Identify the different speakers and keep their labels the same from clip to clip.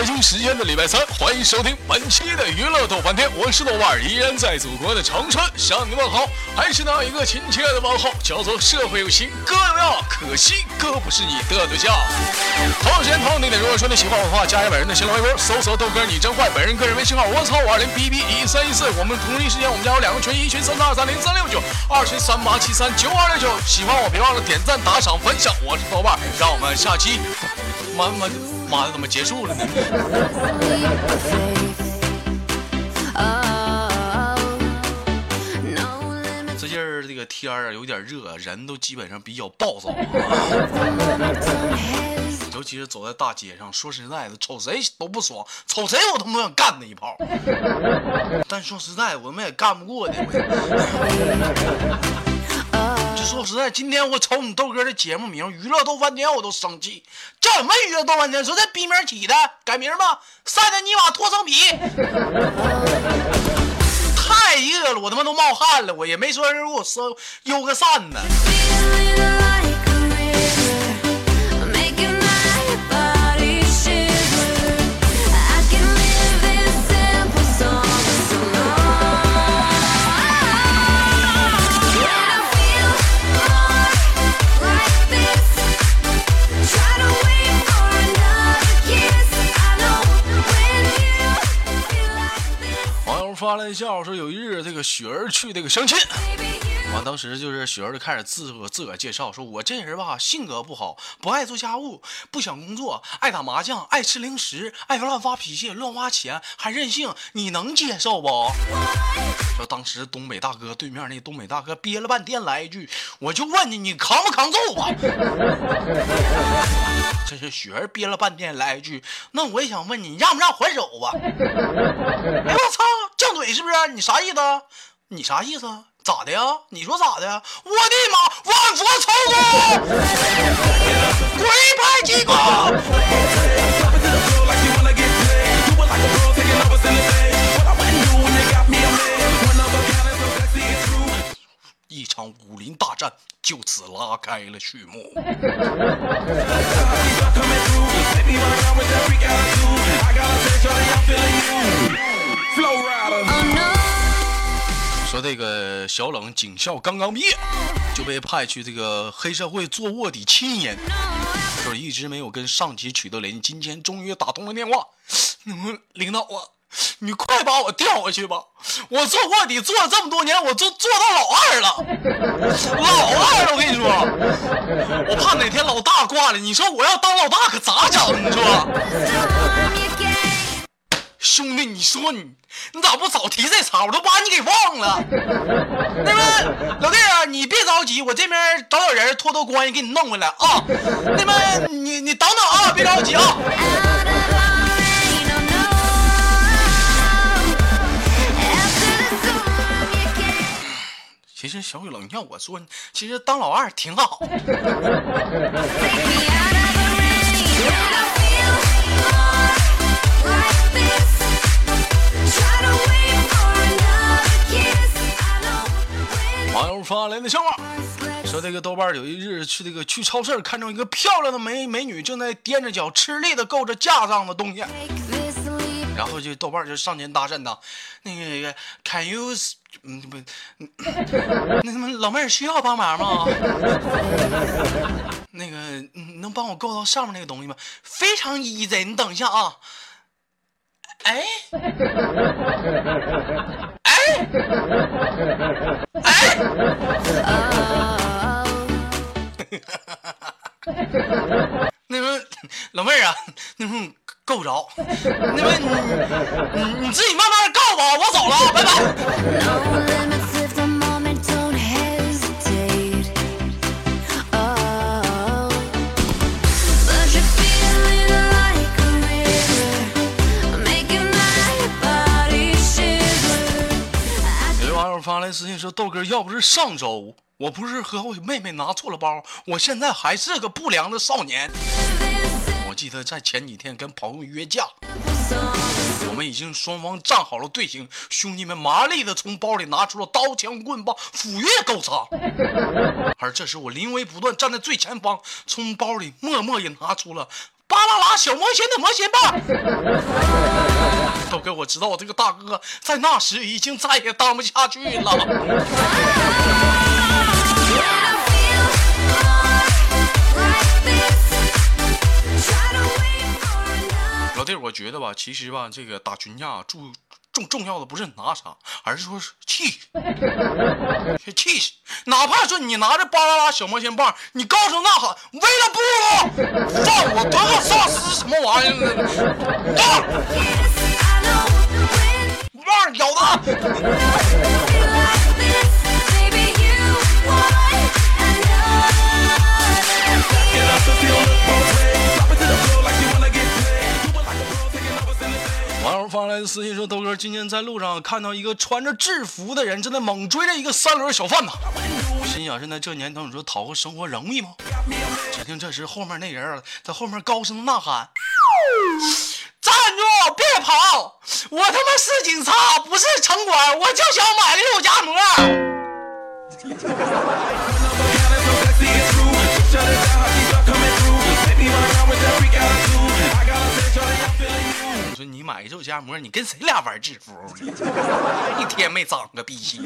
Speaker 1: 北京时间的礼拜三，欢迎收听本期的娱乐逗翻天，我是豆瓣，依然在祖国的长春。向你问好，还是那一个亲切的问候，叫做社会有情哥有样，可惜哥不是你的对象。同时间同地点，如果说你喜欢我的话，加一本人的新浪微博，搜索豆哥你真坏，本人个人微信号我操五二零 b b 一三一四，我们同一时间我们家有两个群，一群三三二三零三六九，二群三八七三九二六九，喜欢我别忘了点赞打赏分享，我是豆瓣，让我们下期，妈妈。妈的，怎么结束了呢？最近儿这个天儿啊有点热，人都基本上比较暴躁。尤其是走在大街上，说实在的，瞅谁都不爽，瞅谁我他妈想干他一炮。但说实在，我们也干不过的。说实在，今天我瞅你豆哥的节目名《娱乐逗翻天》，我都生气。叫什么娱乐逗翻天？说这逼名起的，改名吧，晒的尼玛脱层皮。太热了，我他妈都冒汗了，我也没说人给我收悠个扇子。发了一笑，说有一日这个雪儿去这个相亲，完当时就是雪儿就开始自我自个介绍，说我这人吧性格不好，不爱做家务，不想工作，爱打麻将，爱吃零食，爱乱发脾气，乱花钱，还任性，你能接受不？说当时东北大哥对面那东北大哥憋了半天来一句，我就问你，你扛不扛揍啊？这是雪儿憋了半天来一句，那我也想问你，让不让还手吧？哎我操！犟嘴是不是？你啥意思？你啥意思？咋的呀？你说咋的？我的妈！万佛朝宗，鬼派气功。一场武林大战就此拉开了序幕。这个小冷警校刚刚毕业，就被派去这个黑社会做卧底七年，就是一直没有跟上级取得联系。今天终于打通了电话，领导啊，你快把我调回去吧！我做卧底做了这么多年，我做做到老二了，老二了！我跟你说，我怕哪天老大挂了，你说我要当老大可咋整？你说？兄弟，你说你你咋不早提这茬？我都把你给忘了。那么老弟啊，你别着急，我这边找找人托托关系给你弄回来啊。那么你你等等啊，别着急啊。其实小雨冷要我说，其实当老二挺好。网友发来的笑话，说这个豆瓣有一日去这个去超市，看中一个漂亮的美美女正在踮着脚吃力的够着架上的东西，然后就豆瓣就上前搭讪他，那个 Can you 嗯不，那什么老妹儿需要帮忙吗？那个能帮我够到上面那个东西吗？非常 easy，你等一下啊。哎，哎，哎，那个老妹儿啊，那说够不着，那个你你自己慢慢告吧，我走了，拜拜。发来私信说：“豆哥，要不是上周我不是和我妹妹拿错了包，我现在还是个不良的少年。”我记得在前几天跟朋友约架，我们已经双方站好了队形，兄弟们麻利的从包里拿出了刀枪棍棒，斧钺钩叉。而这时我临危不断，站在最前方，从包里默默也拿出了巴啦啦小魔仙的魔仙棒。豆哥，我知道我这个大哥在那时已经再也当不下去了。老弟，我觉得吧，其实吧，这个打群架重重重要的不是拿啥，而是说是气，气势。哪怕说你拿着巴啦啦小魔仙棒，你高声呐喊，为了部落，放我德克萨斯什么玩意儿？棒，棒咬他。发来的私信说：“豆哥，今天在路上看到一个穿着制服的人正在猛追着一个三轮小贩呢。心想：现在这年头，你说讨个生活容易吗？”只听这时后面那人在后面高声呐喊：“站住！别跑！我他妈是警察，不是城管，我就想买个肉夹馍。”说你买肉夹馍，你跟谁俩玩制服呢？一天没长个逼心。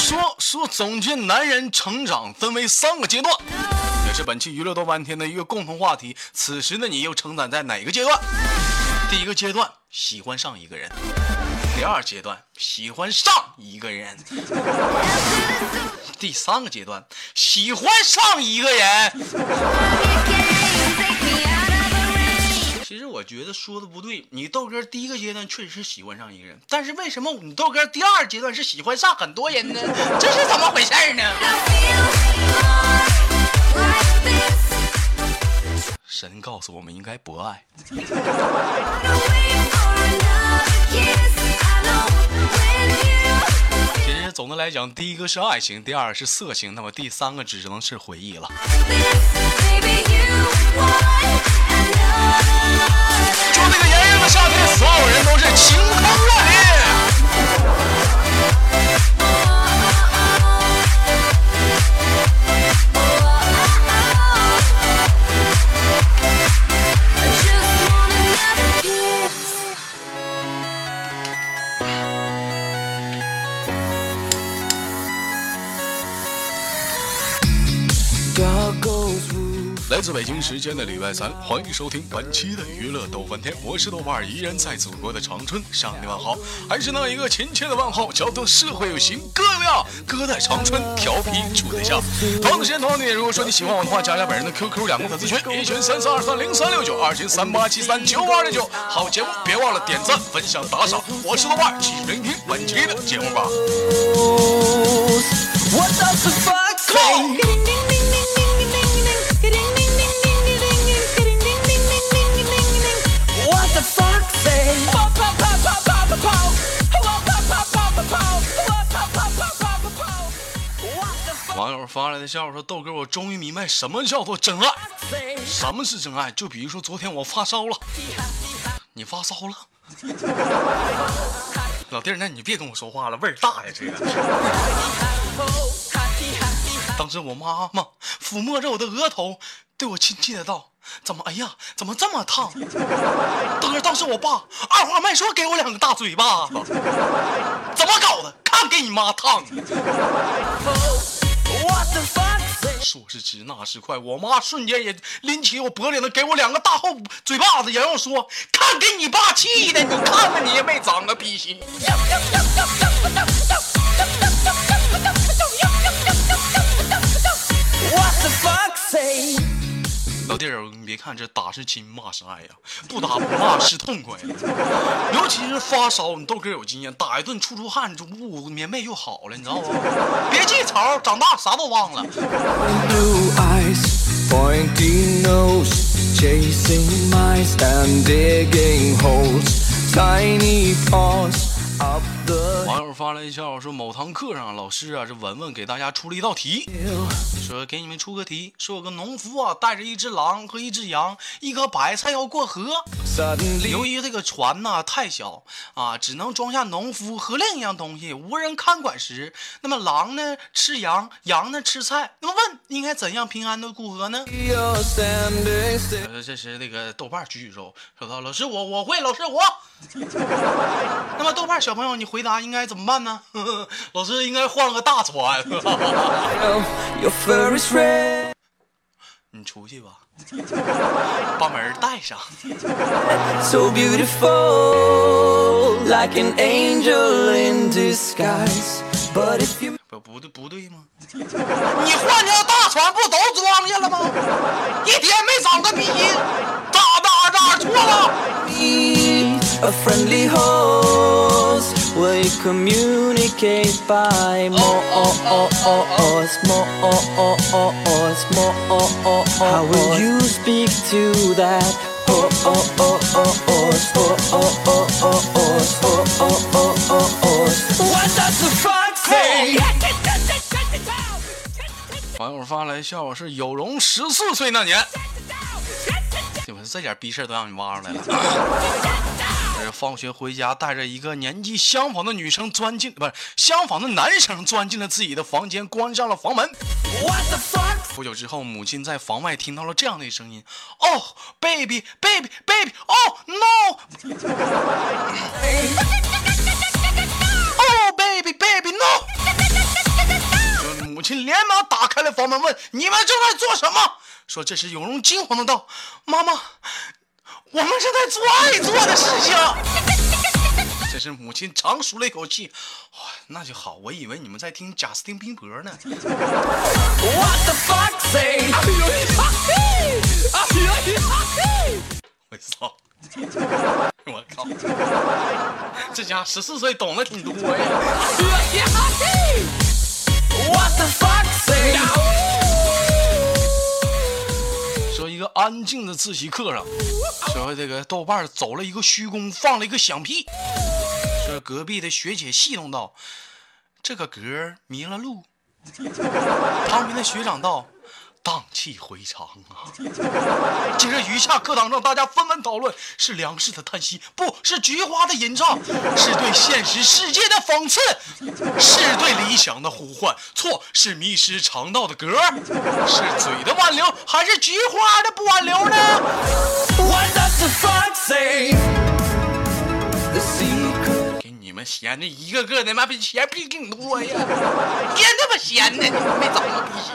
Speaker 1: 说说总结男人成长分为三个阶段，也是本期娱乐多半天的一个共同话题。此时的你又成长在哪个阶段？第一个阶段，喜欢上一个人。第二阶段喜欢上一个人，第三个阶段喜欢上一个人。其实我觉得说的不对，你豆哥第一个阶段确实是喜欢上一个人，但是为什么你豆哥第二阶段是喜欢上很多人呢？这是怎么回事呢？神告诉我们应该博爱。其实总的来讲，第一个是爱情，第二是色情，那么第三个只能是回忆了。就那个炎热的夏天，所有人都是晴空万里。时间的礼拜三，欢迎收听本期的娱乐逗翻天，我是豆瓣，依然在祖国的长春向你问好，还是那一个亲切的问候，叫做社会有型哥呀，哥在长春调皮处对象。同样时间，同样的，如果说你喜欢我的话，加加本人的 QQ 两个粉丝群，一群三四二三零三六九，二群三八七三九五二零九。好节目别忘了点赞、分享、打赏，我是豆瓣，继续聆听本期的节目吧。网友发来的笑话说：“豆哥，我终于明白什么叫做真爱。什么是真爱？就比如说昨天我发烧了，你发烧了，老弟，那你别跟我说话了，味儿大呀，这个。当时我妈妈抚摸着我的额头，对我亲切的道：怎么？哎呀，怎么这么烫？豆哥当时我爸二话没说给我两个大嘴巴子，怎么搞的？看给你妈烫的！”说时迟，那时快，我妈瞬间也拎起我脖领子，给我两个大厚嘴巴子，然后说：“看给你爸气的，你看看你也没长个逼心。”你别看这打是亲，骂是爱呀，不打不骂是痛快。尤其是发烧，你豆哥有经验，打一顿出出汗，就捂棉被就好了，你知道吗？别记仇，长大啥都忘了。
Speaker 2: Tiny paws up
Speaker 1: 网友发来一条说，某堂课上，老师啊，这文文给大家出了一道题，说给你们出个题，说有个农夫啊，带着一只狼和一只羊，一颗白菜要过河。由于这个船呐、太小啊，只能装下农夫和另一样东西，无人看管时，那么狼呢吃羊，羊呢吃菜。那么问应该怎样平安的过河呢这时那个豆瓣举举手，说到：“老师我我会，老师我。”那么豆瓣小朋友，你回答应该怎么办呢？老师应该换了个大船。你出去吧，把门带上。
Speaker 2: So beautiful, like an angel in disguise. But if you
Speaker 1: 不不对不对吗？你换条大船不都装下了吗？一天没长个鼻，咋咋咋错了
Speaker 2: ？a friendly host, will you communicate by more more more How will you speak to that? What does the fox say?
Speaker 1: 网友发来笑话是有容十四岁那年，怎么这点逼事儿都让你挖出来了？放学回家，带着一个年纪相仿的女生钻进，不是相仿的男生钻进了自己的房间，关上了房门。
Speaker 2: What the fuck?
Speaker 1: 不久之后，母亲在房外听到了这样的声音：“哦，baby baby baby，哦 no，哦 baby baby no。”母亲连忙打开了房门，问：“你们正在做什么？”说：“这是有容惊慌的道：“妈妈，我们是在做爱做的事情。”这是母亲长舒了一口气，哇，那就好，我以为你们在听贾斯汀宾伯呢。
Speaker 2: What the fuck say?
Speaker 1: 我操！我靠！这家十四岁懂得挺多呀。说一个安静的自习课上，说这个豆瓣走了一个虚空，放了一个响屁。这隔壁的学姐戏弄道：“这个格迷了路。”旁边的学长道：“荡气回肠啊！”接着余下课堂上，大家纷纷讨论：是粮食的叹息，不是菊花的吟唱，是对现实世界的讽刺，是对理想的呼唤。错，是迷失肠道的歌儿，是嘴的挽留，还是菊花的不挽留呢
Speaker 2: ？What
Speaker 1: 闲的，一个个的妈比钱比你多呀！别他妈闲的，你没长个逼心。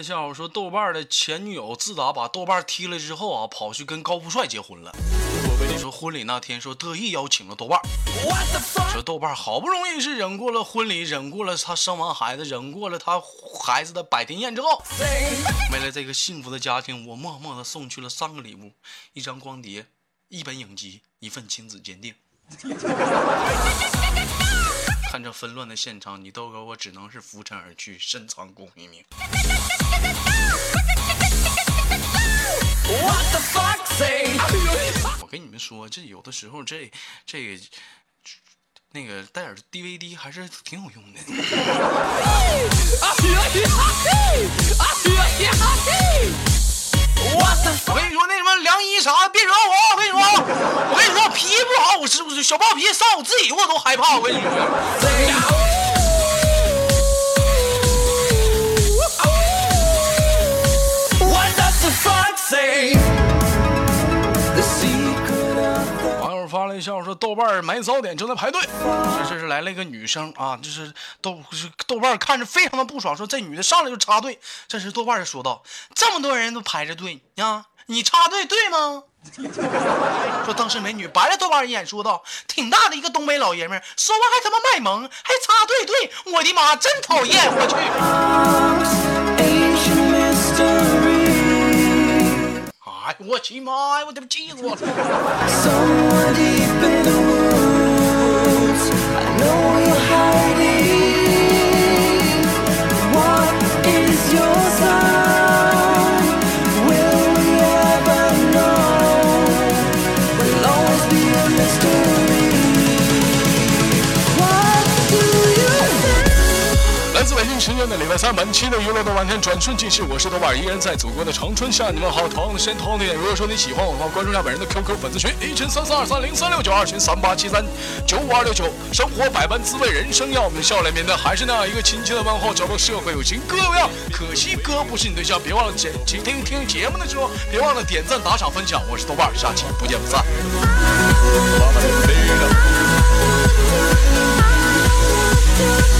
Speaker 1: 友发来的笑话说，豆瓣的前女友自打把豆瓣踢了之后啊，跑去跟高富帅结婚了。我说婚礼那天说特意邀请了豆瓣，说豆瓣好不容易是忍过了婚礼，忍过了他生完孩子，忍过了他孩子的百天宴之后，为了这个幸福的家庭，我默默的送去了三个礼物：一张光碟，一本影集，一份亲子鉴定。看这纷乱的现场，你豆哥我只能是拂尘而去，深藏功与名。
Speaker 2: What the fuck say?
Speaker 1: 我跟你们说，这有的时候这这个那个带点 DVD 还是挺有用的。我跟你说，凉衣啥的，别惹我。我跟你说，我跟你说，脾气不好，我是不是小暴皮上我自己我都害怕。我跟你说
Speaker 2: fox say? The secret
Speaker 1: 卫笑说豆瓣儿买早点正在排队。这这是来了一个女生啊，这是豆是豆瓣儿看着非常的不爽，说这女的上来就插队。这时豆瓣就说道：“这么多人都排着队呀，你插队对吗？” 说当时美女白了豆瓣一眼，说道：“挺大的一个东北老爷们，说话还他妈卖萌，还插队队，我的妈，真讨厌！我去。”
Speaker 2: Ancient mystery.
Speaker 1: 哎，我去妈呀！我他妈气死我了！时间的礼拜三，本期的娱乐豆瓣天转瞬即逝，我是豆瓣儿，依然在祖国的长春向你们好。同样的时间，同样的，如果说你喜欢我的话，关注下本人的 QQ 粉丝群，一群三三二三零三六九，二群三八七三九五二六九。生活百般滋味，人生要我们笑来面对。还是那样一个亲切的问候，叫做社会有情哥有样。可惜哥不是你对象，别忘了点听听听节目的时候，别忘了点赞、打赏、分享。我是豆瓣儿，下期不见不散。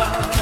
Speaker 3: 아!